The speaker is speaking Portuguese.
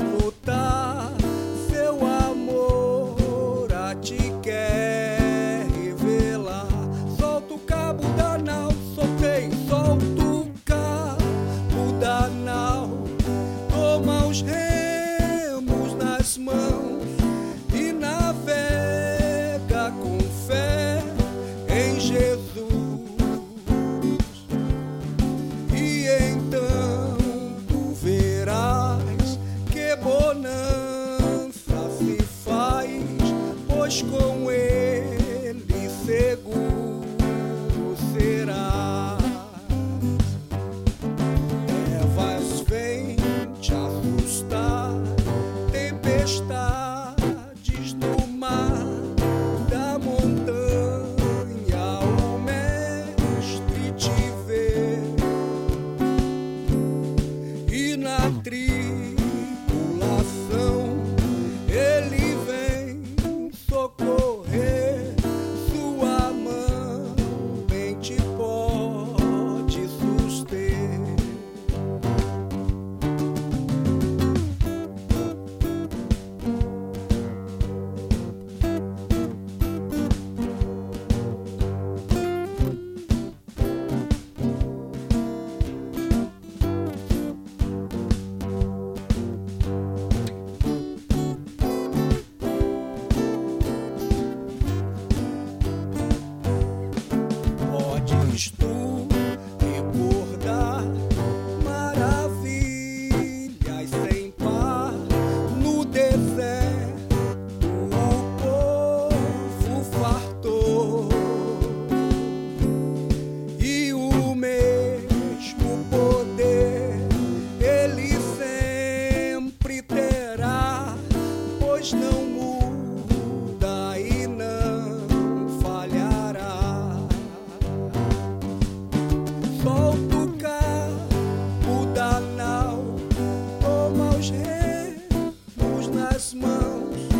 possas bonança se faz, pois com ele seguro será. Trevas vem te assustar, tempestade. Não muda e não falhará. Volta o carro da nau, toma os remos nas mãos.